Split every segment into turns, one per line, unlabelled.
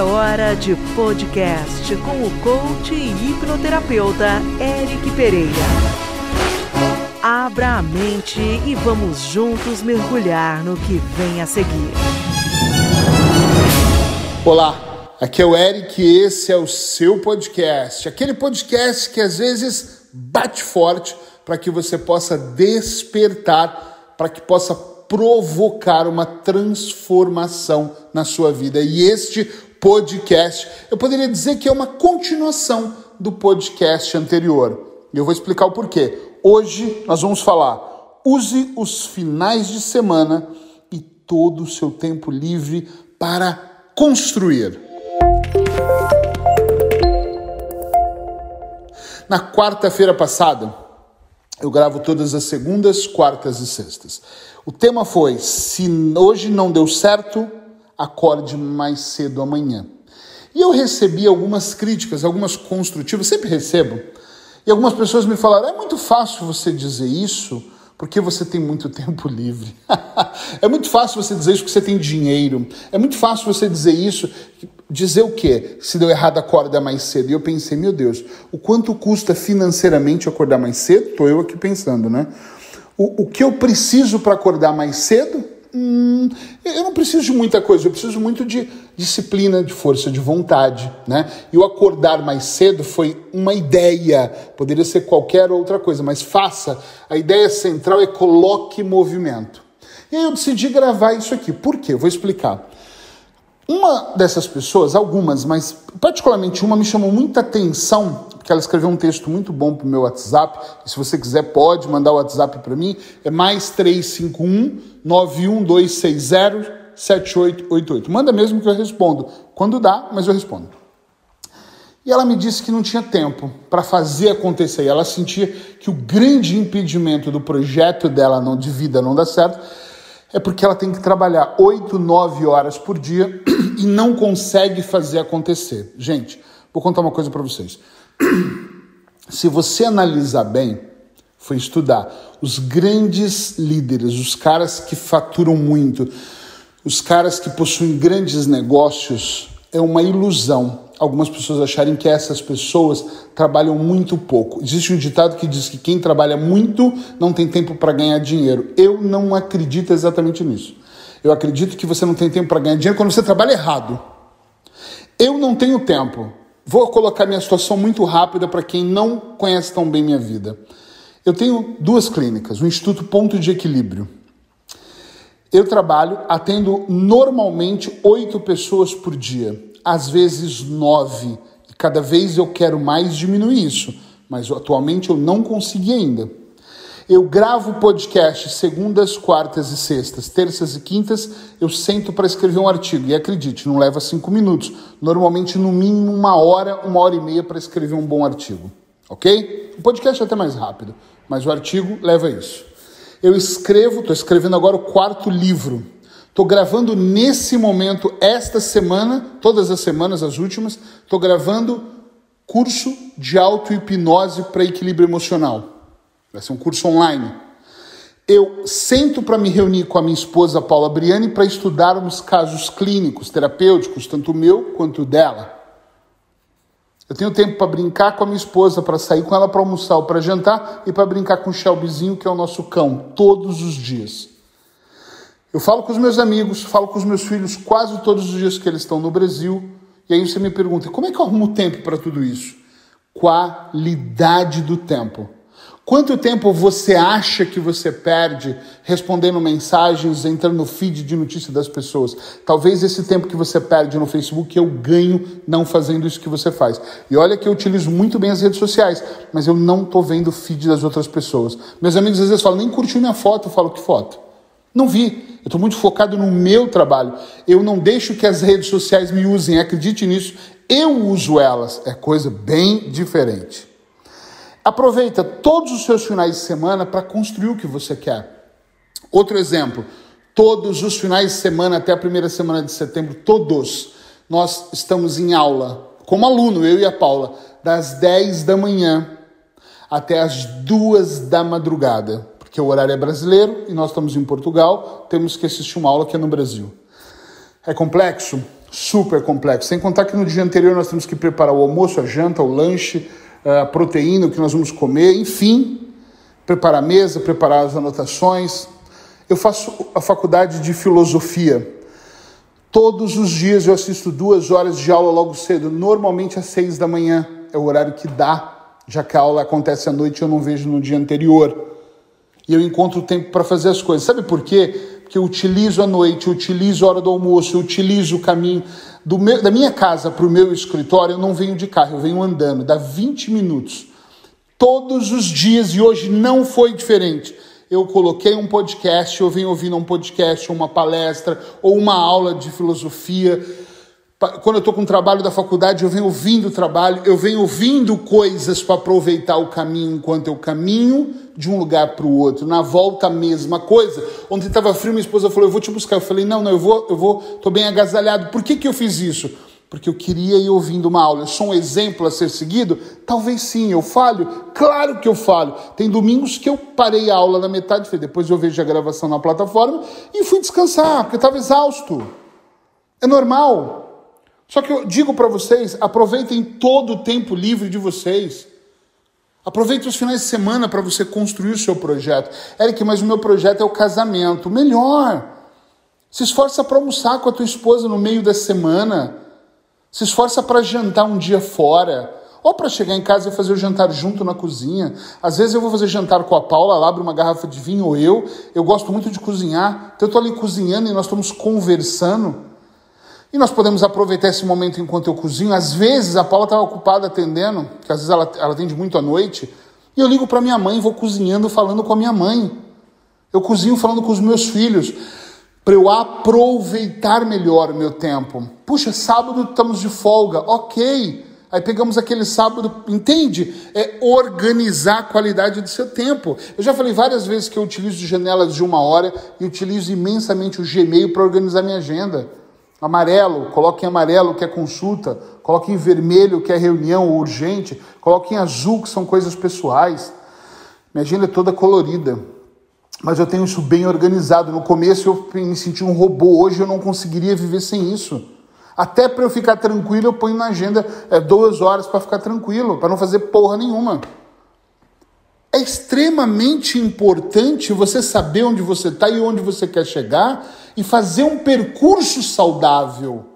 É hora de podcast com o coach e hipnoterapeuta Eric Pereira. Abra a mente e vamos juntos mergulhar no que vem a seguir.
Olá, aqui é o Eric e esse é o seu podcast. Aquele podcast que às vezes bate forte para que você possa despertar, para que possa provocar uma transformação na sua vida. E este podcast, eu poderia dizer que é uma continuação do podcast anterior. E eu vou explicar o porquê. Hoje nós vamos falar: use os finais de semana e todo o seu tempo livre para construir. Na quarta-feira passada, eu gravo todas as segundas, quartas e sextas. O tema foi: se hoje não deu certo, acorde mais cedo amanhã. E eu recebi algumas críticas, algumas construtivas, sempre recebo. E algumas pessoas me falaram: é muito fácil você dizer isso porque você tem muito tempo livre. é muito fácil você dizer isso porque você tem dinheiro. É muito fácil você dizer isso. Dizer o quê? Se deu errado, acorda mais cedo. E eu pensei, meu Deus, o quanto custa financeiramente acordar mais cedo? Estou eu aqui pensando, né? O, o que eu preciso para acordar mais cedo? Hum, eu não preciso de muita coisa, eu preciso muito de disciplina, de força de vontade, né? E o acordar mais cedo foi uma ideia, poderia ser qualquer outra coisa, mas faça. A ideia central é coloque movimento. E aí eu decidi gravar isso aqui. Por quê? Vou explicar. Uma dessas pessoas, algumas, mas particularmente uma, me chamou muita atenção, porque ela escreveu um texto muito bom para o meu WhatsApp. Se você quiser, pode mandar o WhatsApp para mim. É mais 351 91260 7888. Manda mesmo que eu respondo. Quando dá, mas eu respondo. E ela me disse que não tinha tempo para fazer acontecer. E ela sentia que o grande impedimento do projeto dela não, de vida não dar certo é porque ela tem que trabalhar 8, 9 horas por dia e não consegue fazer acontecer. Gente, vou contar uma coisa para vocês. Se você analisar bem, foi estudar os grandes líderes, os caras que faturam muito, os caras que possuem grandes negócios, é uma ilusão algumas pessoas acharem que essas pessoas trabalham muito pouco. Existe um ditado que diz que quem trabalha muito não tem tempo para ganhar dinheiro. Eu não acredito exatamente nisso. Eu acredito que você não tem tempo para ganhar dinheiro quando você trabalha errado. Eu não tenho tempo. Vou colocar minha situação muito rápida para quem não conhece tão bem minha vida. Eu tenho duas clínicas, o Instituto Ponto de Equilíbrio. Eu trabalho, atendo normalmente oito pessoas por dia às vezes nove. Cada vez eu quero mais diminuir isso, mas atualmente eu não consegui ainda. Eu gravo podcast segundas, quartas e sextas, terças e quintas. Eu sento para escrever um artigo e acredite, não leva cinco minutos. Normalmente, no mínimo, uma hora, uma hora e meia para escrever um bom artigo. Ok? O podcast é até mais rápido, mas o artigo leva isso. Eu escrevo, estou escrevendo agora o quarto livro. Estou gravando nesse momento, esta semana, todas as semanas, as últimas, estou gravando curso de auto-hipnose para equilíbrio emocional. Vai ser um curso online. Eu sento para me reunir com a minha esposa Paula Briani para estudarmos casos clínicos, terapêuticos, tanto meu quanto dela. Eu tenho tempo para brincar com a minha esposa, para sair com ela para almoçar ou para jantar e para brincar com o Shelbyzinho, que é o nosso cão, todos os dias. Eu falo com os meus amigos, falo com os meus filhos quase todos os dias que eles estão no Brasil. E aí você me pergunta: como é que eu arrumo tempo para tudo isso? Qualidade do tempo. Quanto tempo você acha que você perde respondendo mensagens, entrando no feed de notícia das pessoas? Talvez esse tempo que você perde no Facebook eu ganho não fazendo isso que você faz. E olha que eu utilizo muito bem as redes sociais, mas eu não estou vendo o feed das outras pessoas. Meus amigos às vezes falam, nem curtiu minha foto, eu falo que foto. Não vi. Eu estou muito focado no meu trabalho. Eu não deixo que as redes sociais me usem, acredite nisso. Eu uso elas. É coisa bem diferente. Aproveita todos os seus finais de semana para construir o que você quer. Outro exemplo: todos os finais de semana até a primeira semana de setembro, todos, nós estamos em aula, como aluno, eu e a Paula, das 10 da manhã até as 2 da madrugada porque o horário é brasileiro e nós estamos em Portugal, temos que assistir uma aula que é no Brasil. É complexo? super complexo. Sem contar que no dia anterior nós temos que preparar o almoço, a janta, o lanche, a proteína, o que nós vamos comer, enfim, preparar a mesa, preparar as anotações. Eu faço a faculdade de filosofia. Todos os dias eu assisto duas horas de aula logo cedo, normalmente às seis da manhã. É o horário que dá, já que a aula acontece à noite eu não vejo no dia anterior. E eu encontro tempo para fazer as coisas. Sabe por quê? Porque eu utilizo a noite, eu utilizo a hora do almoço, eu utilizo o caminho. Meu, da minha casa para o meu escritório, eu não venho de carro, eu venho andando. Dá 20 minutos. Todos os dias, e hoje não foi diferente eu coloquei um podcast, eu venho ouvindo um podcast, uma palestra, ou uma aula de filosofia. Quando eu estou com o trabalho da faculdade, eu venho ouvindo o trabalho, eu venho ouvindo coisas para aproveitar o caminho enquanto eu caminho de um lugar para o outro. Na volta, a mesma coisa. Ontem estava frio, minha esposa falou: Eu vou te buscar. Eu falei: Não, não, eu vou, eu vou, estou bem agasalhado. Por que, que eu fiz isso? porque eu queria ir ouvindo uma aula. Eu sou um exemplo a ser seguido? Talvez sim, eu falho? Claro que eu falho. Tem domingos que eu parei a aula na metade, depois eu vejo a gravação na plataforma e fui descansar, porque eu estava exausto. É normal. Só que eu digo para vocês, aproveitem todo o tempo livre de vocês. Aproveite os finais de semana para você construir o seu projeto. Eric, mas o meu projeto é o casamento. Melhor. Se esforça para almoçar com a tua esposa no meio da semana. Se esforça para jantar um dia fora. Ou para chegar em casa e fazer o jantar junto na cozinha. Às vezes eu vou fazer jantar com a Paula, ela abre uma garrafa de vinho, ou eu. Eu gosto muito de cozinhar. Então eu estou ali cozinhando e nós estamos conversando. E nós podemos aproveitar esse momento enquanto eu cozinho. Às vezes a Paula está ocupada atendendo, porque às vezes ela, ela atende muito à noite. E eu ligo para minha mãe, vou cozinhando, falando com a minha mãe. Eu cozinho falando com os meus filhos para eu aproveitar melhor o meu tempo. Puxa, sábado estamos de folga, ok. Aí pegamos aquele sábado, entende? É organizar a qualidade do seu tempo. Eu já falei várias vezes que eu utilizo janelas de uma hora e utilizo imensamente o Gmail para organizar minha agenda. Amarelo, coloque em amarelo que é consulta, coloque em vermelho que é reunião urgente, coloque em azul que são coisas pessoais. Minha agenda é toda colorida mas eu tenho isso bem organizado. No começo eu me senti um robô, hoje eu não conseguiria viver sem isso. Até para eu ficar tranquilo, eu ponho na agenda é, duas horas para ficar tranquilo, para não fazer porra nenhuma. É extremamente importante você saber onde você está e onde você quer chegar e fazer um percurso saudável.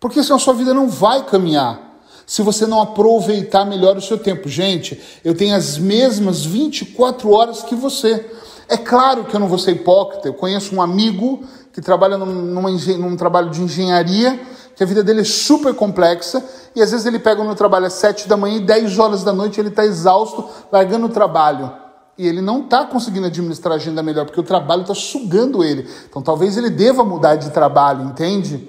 Porque senão a sua vida não vai caminhar se você não aproveitar melhor o seu tempo. Gente, eu tenho as mesmas 24 horas que você. É claro que eu não vou ser hipócrita. Eu conheço um amigo que trabalha num, trabalho de engenharia, que a vida dele é super complexa, e às vezes ele pega no trabalho às 7 da manhã e 10 horas da noite ele está exausto, largando o trabalho. E ele não está conseguindo administrar a agenda melhor, porque o trabalho está sugando ele. Então talvez ele deva mudar de trabalho, entende?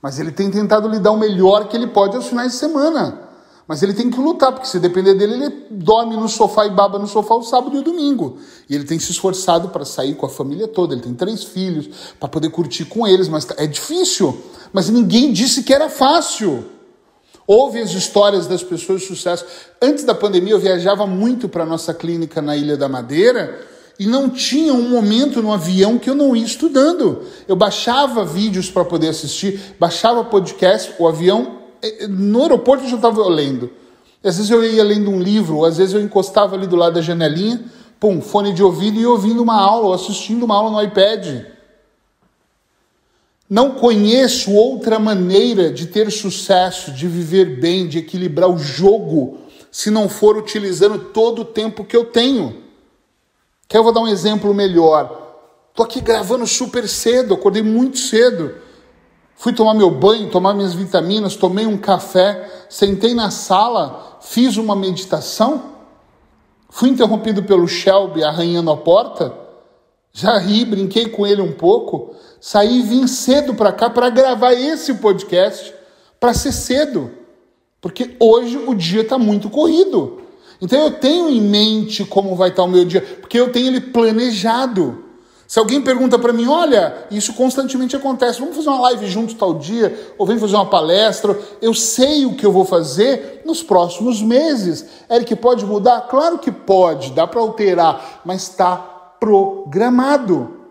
Mas ele tem tentado lhe dar o melhor que ele pode aos finais de semana. Mas ele tem que lutar, porque se depender dele, ele dorme no sofá e baba no sofá o sábado e o domingo. E ele tem se esforçado para sair com a família toda. Ele tem três filhos, para poder curtir com eles, mas é difícil. Mas ninguém disse que era fácil. Houve as histórias das pessoas de sucesso. Antes da pandemia, eu viajava muito para a nossa clínica na Ilha da Madeira e não tinha um momento no avião que eu não ia estudando. Eu baixava vídeos para poder assistir, baixava podcast, o avião, eh, no aeroporto eu já estava lendo. Às vezes eu ia lendo um livro, às vezes eu encostava ali do lado da janelinha, pum, fone de ouvido e ouvindo uma aula, ou assistindo uma aula no iPad. Não conheço outra maneira de ter sucesso, de viver bem, de equilibrar o jogo, se não for utilizando todo o tempo que eu tenho. Quer eu vou dar um exemplo melhor? Tô aqui gravando super cedo, acordei muito cedo. Fui tomar meu banho, tomar minhas vitaminas, tomei um café, sentei na sala, fiz uma meditação. Fui interrompido pelo Shelby arranhando a porta. Já ri, brinquei com ele um pouco. Saí e vim cedo para cá para gravar esse podcast, para ser cedo. Porque hoje o dia está muito corrido. Então eu tenho em mente como vai estar o meu dia, porque eu tenho ele planejado. Se alguém pergunta para mim, olha, isso constantemente acontece, vamos fazer uma live juntos tal dia, ou vem fazer uma palestra, eu sei o que eu vou fazer nos próximos meses. Eric, pode mudar? Claro que pode, dá para alterar, mas está programado.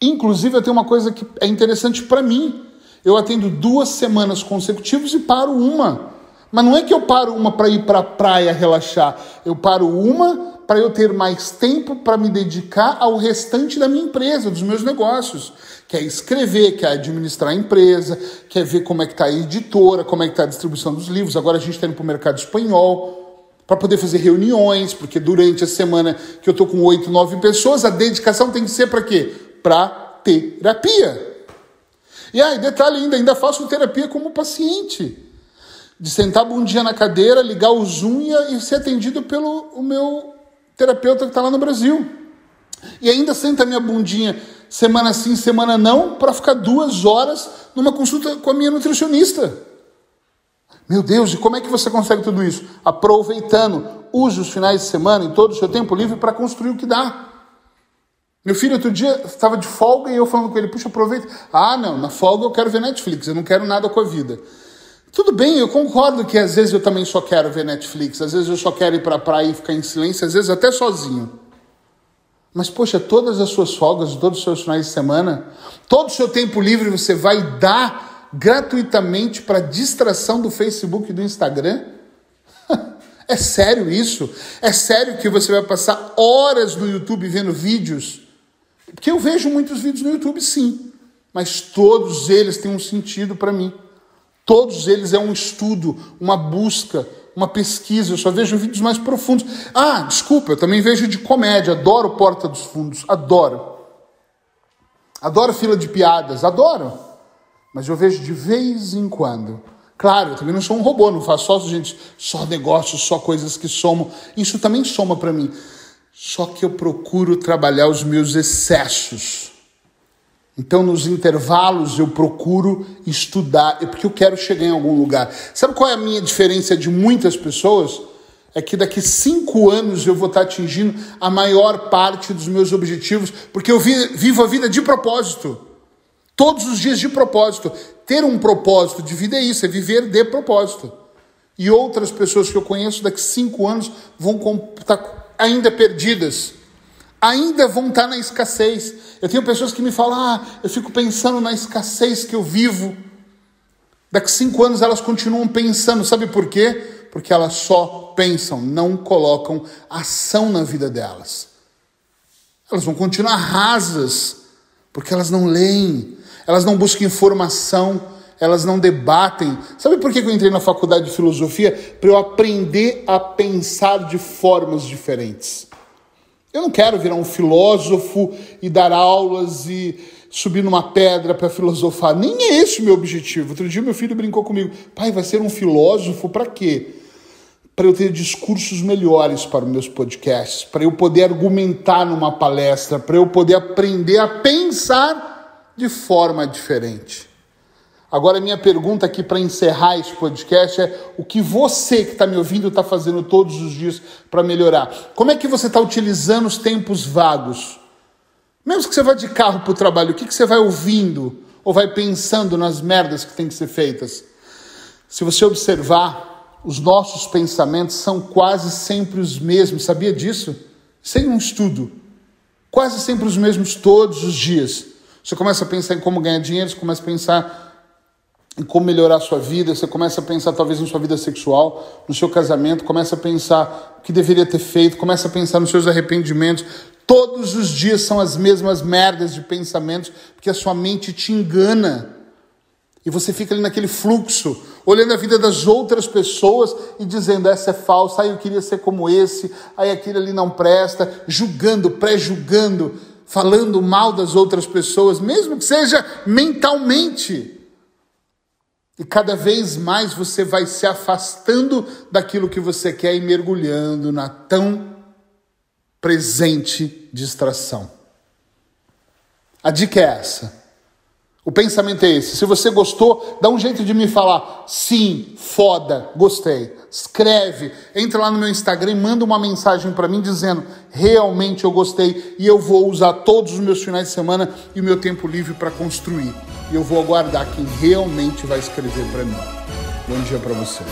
Inclusive, eu tenho uma coisa que é interessante para mim. Eu atendo duas semanas consecutivas e paro uma. Mas não é que eu paro uma para ir para a praia relaxar. Eu paro uma para eu ter mais tempo para me dedicar ao restante da minha empresa, dos meus negócios. Quer escrever, quer administrar a empresa, quer ver como é que está a editora, como é que está a distribuição dos livros. Agora a gente está indo para o mercado espanhol para poder fazer reuniões, porque durante a semana que eu estou com oito, nove pessoas, a dedicação tem que ser para quê? Para terapia. E aí, detalhe ainda, ainda faço terapia como paciente. De sentar bundinha na cadeira, ligar o Zoom e ser atendido pelo o meu terapeuta que está lá no Brasil. E ainda senta minha bundinha semana sim, semana não, para ficar duas horas numa consulta com a minha nutricionista. Meu Deus, e como é que você consegue tudo isso? Aproveitando, use os finais de semana e todo o seu tempo livre para construir o que dá. Meu filho outro dia estava de folga e eu falando com ele, puxa, aproveita. Ah, não, na folga eu quero ver Netflix, eu não quero nada com a vida. Tudo bem, eu concordo que às vezes eu também só quero ver Netflix, às vezes eu só quero ir para a praia e ficar em silêncio, às vezes até sozinho. Mas, poxa, todas as suas folgas, todos os seus finais de semana, todo o seu tempo livre você vai dar gratuitamente para distração do Facebook e do Instagram? é sério isso? É sério que você vai passar horas no YouTube vendo vídeos? Porque eu vejo muitos vídeos no YouTube, sim, mas todos eles têm um sentido para mim. Todos eles é um estudo, uma busca, uma pesquisa. Eu só vejo vídeos mais profundos. Ah, desculpa, eu também vejo de comédia. Adoro Porta dos Fundos, adoro. Adoro fila de piadas, adoro. Mas eu vejo de vez em quando. Claro, eu também não sou um robô, não faço só gente, só negócios, só coisas que somam. Isso também soma para mim. Só que eu procuro trabalhar os meus excessos. Então, nos intervalos, eu procuro estudar, é porque eu quero chegar em algum lugar. Sabe qual é a minha diferença de muitas pessoas? É que daqui cinco anos eu vou estar atingindo a maior parte dos meus objetivos, porque eu vivo a vida de propósito. Todos os dias de propósito. Ter um propósito de vida é isso, é viver de propósito. E outras pessoas que eu conheço daqui cinco anos vão estar ainda perdidas ainda vão estar na escassez. Eu tenho pessoas que me falam: ah, eu fico pensando na escassez que eu vivo. Daqui cinco anos elas continuam pensando, sabe por quê? Porque elas só pensam, não colocam ação na vida delas. Elas vão continuar rasas, porque elas não leem, elas não buscam informação, elas não debatem. Sabe por que eu entrei na faculdade de filosofia? Para eu aprender a pensar de formas diferentes. Eu não quero virar um filósofo e dar aulas e subir numa pedra para filosofar. Nem é esse o meu objetivo. Outro dia meu filho brincou comigo: pai, vai ser um filósofo para quê? Para eu ter discursos melhores para os meus podcasts, para eu poder argumentar numa palestra, para eu poder aprender a pensar de forma diferente. Agora, minha pergunta aqui para encerrar esse podcast é: o que você que está me ouvindo está fazendo todos os dias para melhorar? Como é que você está utilizando os tempos vagos? Mesmo que você vá de carro para o trabalho, o que, que você vai ouvindo ou vai pensando nas merdas que tem que ser feitas? Se você observar, os nossos pensamentos são quase sempre os mesmos, sabia disso? Sem um estudo. Quase sempre os mesmos todos os dias. Você começa a pensar em como ganhar dinheiro, você começa a pensar em como melhorar a sua vida, você começa a pensar talvez na sua vida sexual, no seu casamento, começa a pensar o que deveria ter feito, começa a pensar nos seus arrependimentos. Todos os dias são as mesmas merdas de pensamentos, porque a sua mente te engana. E você fica ali naquele fluxo, olhando a vida das outras pessoas e dizendo: essa é falsa, aí eu queria ser como esse, aí aquele ali não presta, julgando, pré-julgando, falando mal das outras pessoas, mesmo que seja mentalmente. E cada vez mais você vai se afastando daquilo que você quer e mergulhando na tão presente distração. A dica é essa. O pensamento é esse. Se você gostou, dá um jeito de me falar. Sim, foda, gostei. Escreve, entra lá no meu Instagram e manda uma mensagem para mim dizendo: realmente eu gostei e eu vou usar todos os meus finais de semana e o meu tempo livre para construir e eu vou aguardar quem realmente vai escrever para mim. Bom dia para você.